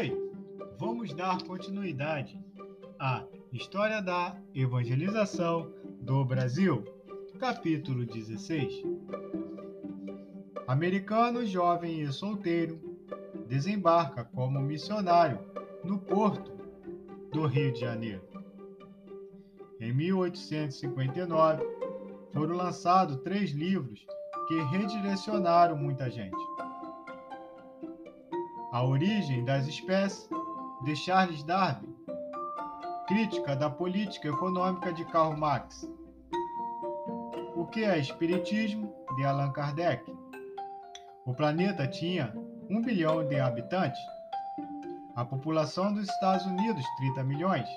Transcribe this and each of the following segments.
Oi, vamos dar continuidade à História da Evangelização do Brasil, capítulo 16. Americano jovem e solteiro desembarca como missionário no porto do Rio de Janeiro. Em 1859, foram lançados três livros que redirecionaram muita gente. A Origem das Espécies, de Charles Darwin. Crítica da Política Econômica de Karl Marx. O que é Espiritismo, de Allan Kardec. O planeta tinha um bilhão de habitantes. A população dos Estados Unidos, 30 milhões,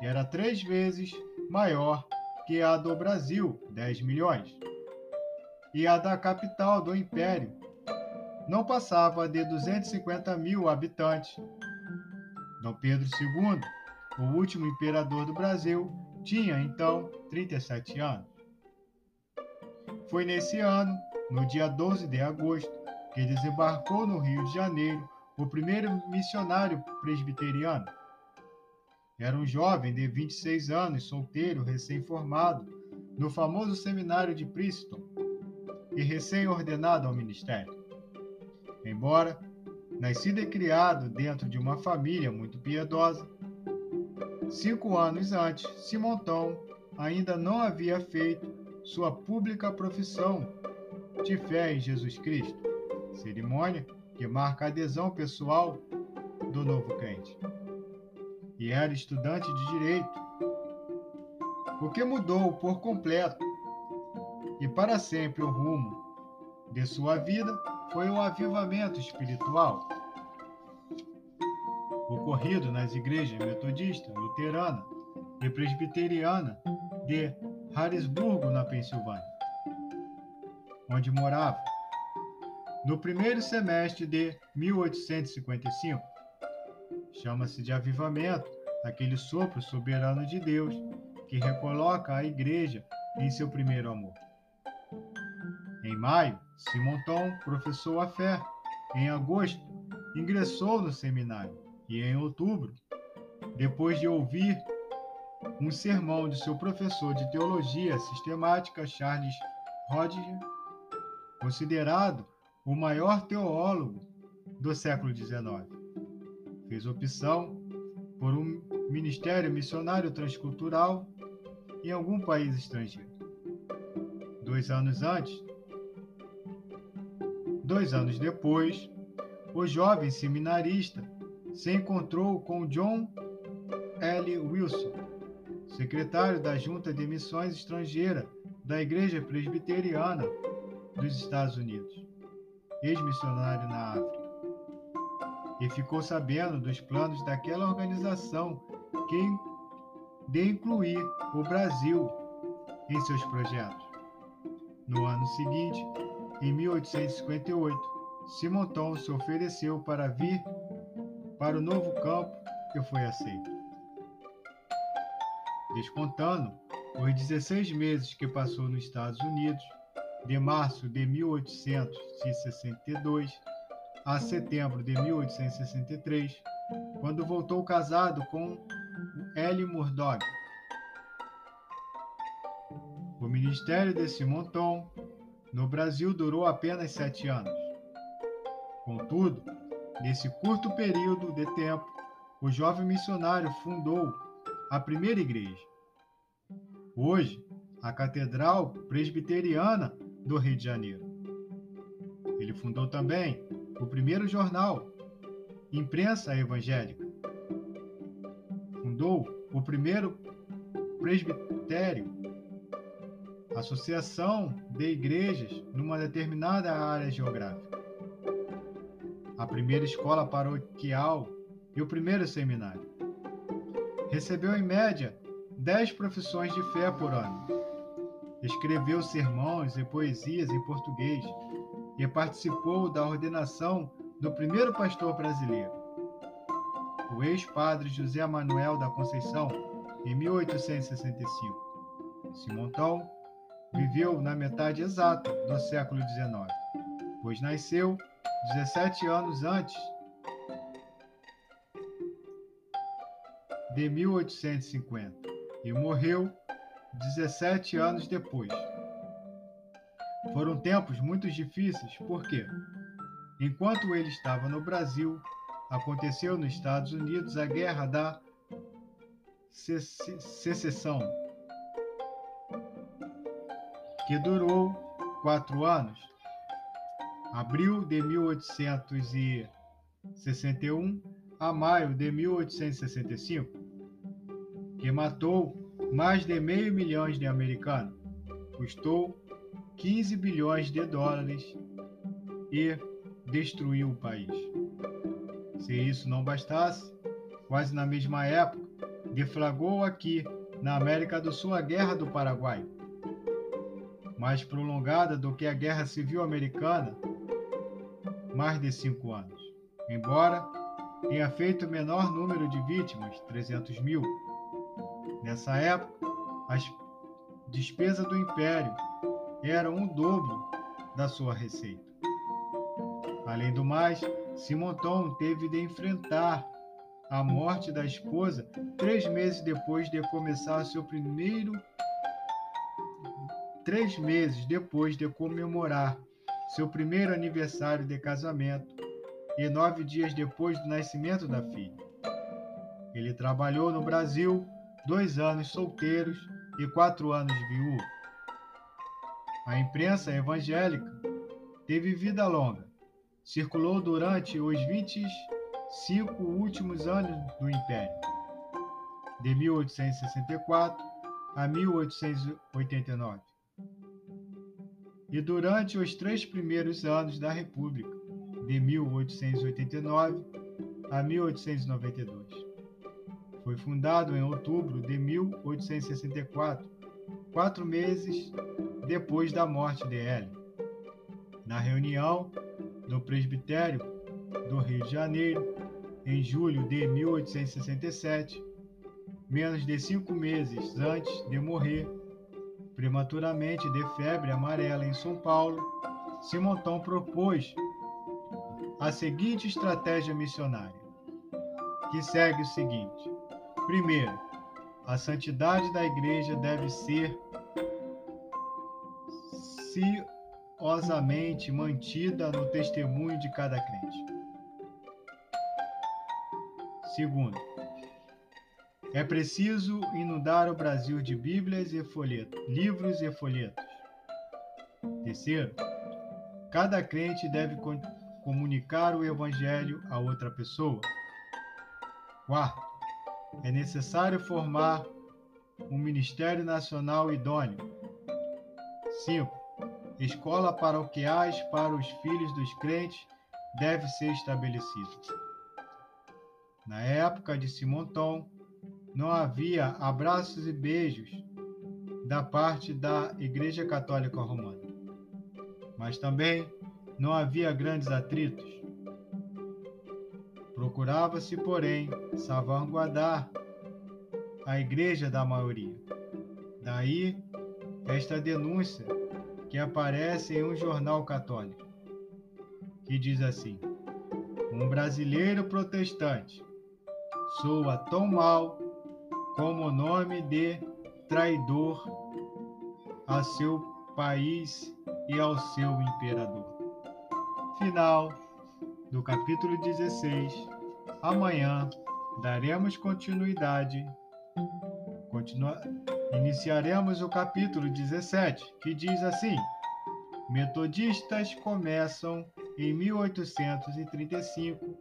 era três vezes maior que a do Brasil, 10 milhões. E a da capital do Império, não passava de 250 mil habitantes. Dom Pedro II, o último imperador do Brasil, tinha então 37 anos. Foi nesse ano, no dia 12 de agosto, que desembarcou no Rio de Janeiro o primeiro missionário presbiteriano. Era um jovem de 26 anos, solteiro, recém-formado, no famoso seminário de Princeton e recém-ordenado ao ministério. Embora nascido e criado dentro de uma família muito piedosa, cinco anos antes, Simonton ainda não havia feito sua pública profissão de fé em Jesus Cristo, cerimônia que marca a adesão pessoal do novo crente. E era estudante de direito, o que mudou por completo e para sempre o rumo de sua vida foi o avivamento espiritual ocorrido nas igrejas metodista, luterana e presbiteriana de Harrisburgo, na Pensilvânia, onde morava. No primeiro semestre de 1855, chama-se de avivamento aquele sopro soberano de Deus que recoloca a igreja em seu primeiro amor. Em maio, Simonton professou a fé. Em agosto, ingressou no seminário. E em outubro, depois de ouvir um sermão de seu professor de teologia sistemática, Charles Hodge, considerado o maior teólogo do século XIX, fez opção por um ministério missionário transcultural em algum país estrangeiro. Dois anos antes, Dois anos depois, o jovem seminarista se encontrou com John L. Wilson, secretário da Junta de Missões Estrangeira da Igreja Presbiteriana dos Estados Unidos, ex-missionário na África, e ficou sabendo dos planos daquela organização que de incluir o Brasil em seus projetos. No ano seguinte, em 1858, Simonton se ofereceu para vir para o novo campo e foi aceito. Descontando os 16 meses que passou nos Estados Unidos, de março de 1862 a setembro de 1863, quando voltou casado com Ellie Murdoch. O ministério de Simonton no Brasil durou apenas sete anos. Contudo, nesse curto período de tempo, o jovem missionário fundou a primeira igreja. Hoje, a Catedral Presbiteriana do Rio de Janeiro. Ele fundou também o primeiro jornal, Imprensa Evangélica. Fundou o primeiro presbitério associação de igrejas numa determinada área geográfica. A primeira escola paroquial e o primeiro seminário. Recebeu em média 10 profissões de fé por ano. Escreveu sermões e poesias em português e participou da ordenação do primeiro pastor brasileiro, o ex-padre José Manuel da Conceição, em 1865. Simonton viveu na metade exata do século XIX, pois nasceu 17 anos antes de 1850 e morreu 17 anos depois. Foram tempos muito difíceis, porque, enquanto ele estava no Brasil, aconteceu nos Estados Unidos a Guerra da Secessão, que durou quatro anos. Abril de 1861 a maio de 1865, que matou mais de meio milhão de americanos, custou 15 bilhões de dólares e destruiu o país. Se isso não bastasse, quase na mesma época, deflagrou aqui, na América do Sul, a Guerra do Paraguai, mais prolongada do que a Guerra Civil Americana, mais de cinco anos. Embora tenha feito menor número de vítimas, 300 mil. Nessa época, as despesas do Império eram um dobro da sua receita. Além do mais, Simonton teve de enfrentar a morte da esposa três meses depois de começar seu primeiro três meses depois de comemorar seu primeiro aniversário de casamento e nove dias depois do nascimento da filha. Ele trabalhou no Brasil dois anos solteiros e quatro anos viúvo. A imprensa evangélica teve vida longa. Circulou durante os 25 últimos anos do Império, de 1864 a 1889 e durante os três primeiros anos da República, de 1889 a 1892. Foi fundado em outubro de 1864, quatro meses depois da morte de Ellen. Na reunião do presbitério do Rio de Janeiro, em julho de 1867, menos de cinco meses antes de morrer, prematuramente de febre amarela em São Paulo, Simonton propôs a seguinte estratégia missionária, que segue o seguinte: primeiro, a santidade da igreja deve ser ciosamente mantida no testemunho de cada crente. Segundo, é preciso inundar o Brasil de Bíblias e folhetos, livros e folhetos. Terceiro, cada crente deve comunicar o Evangelho a outra pessoa. Quarto, é necessário formar um Ministério Nacional idôneo. Cinco, escola paroquiais para os filhos dos crentes deve ser estabelecida. Na época de Simonton, não havia abraços e beijos da parte da Igreja Católica Romana. Mas também não havia grandes atritos. Procurava-se, porém, salvaguardar a igreja da maioria. Daí esta denúncia que aparece em um jornal católico, que diz assim: Um brasileiro protestante soa tão mal como nome de traidor a seu país e ao seu imperador. Final do capítulo 16. Amanhã daremos continuidade. Continua... Iniciaremos o capítulo 17, que diz assim: Metodistas começam em 1835,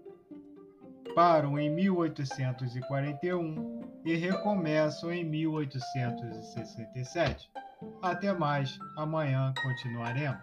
param em 1841 e recomeçam em 1867. Até mais, amanhã continuaremos.